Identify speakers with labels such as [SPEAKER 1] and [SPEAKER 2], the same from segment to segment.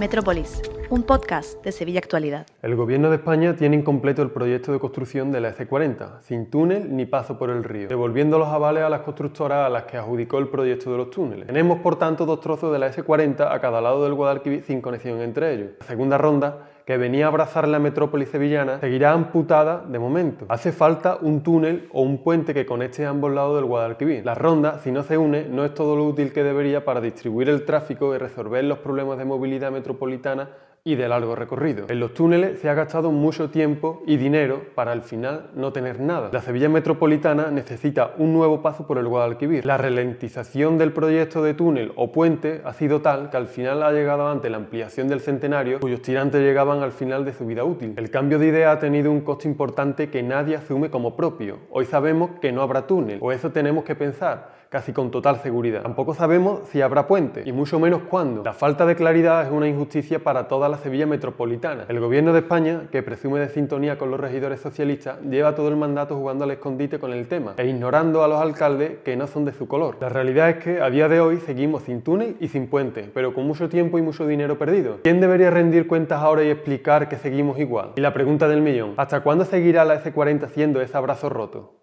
[SPEAKER 1] Metrópolis, un podcast de Sevilla Actualidad.
[SPEAKER 2] El Gobierno de España tiene incompleto el proyecto de construcción de la EC40, sin túnel ni paso por el río, devolviendo los avales a las constructoras a las que adjudicó el proyecto de los túneles. Tenemos, por tanto, dos trozos de la S40 a cada lado del Guadalquivir sin conexión entre ellos. La segunda ronda que venía a abrazar la metrópoli sevillana seguirá amputada de momento. Hace falta un túnel o un puente que conecte a ambos lados del Guadalquivir. La ronda, si no se une, no es todo lo útil que debería para distribuir el tráfico y resolver los problemas de movilidad metropolitana y de largo recorrido. En los túneles se ha gastado mucho tiempo y dinero para al final no tener nada. La Sevilla Metropolitana necesita un nuevo paso por el Guadalquivir. La ralentización del proyecto de túnel o puente ha sido tal que al final ha llegado ante la ampliación del centenario cuyos tirantes llegaban al final de su vida útil. El cambio de idea ha tenido un coste importante que nadie asume como propio. Hoy sabemos que no habrá túnel, o eso tenemos que pensar casi con total seguridad. Tampoco sabemos si habrá puente, y mucho menos cuándo. La falta de claridad es una injusticia para toda la Sevilla metropolitana. El gobierno de España, que presume de sintonía con los regidores socialistas, lleva todo el mandato jugando al escondite con el tema e ignorando a los alcaldes que no son de su color. La realidad es que a día de hoy seguimos sin túnel y sin puente, pero con mucho tiempo y mucho dinero perdido. ¿Quién debería rendir cuentas ahora y explicar que seguimos igual? Y la pregunta del millón, ¿hasta cuándo seguirá la S40 siendo ese abrazo roto?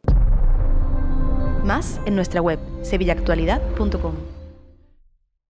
[SPEAKER 1] Más en nuestra web sevillaactualidad.com.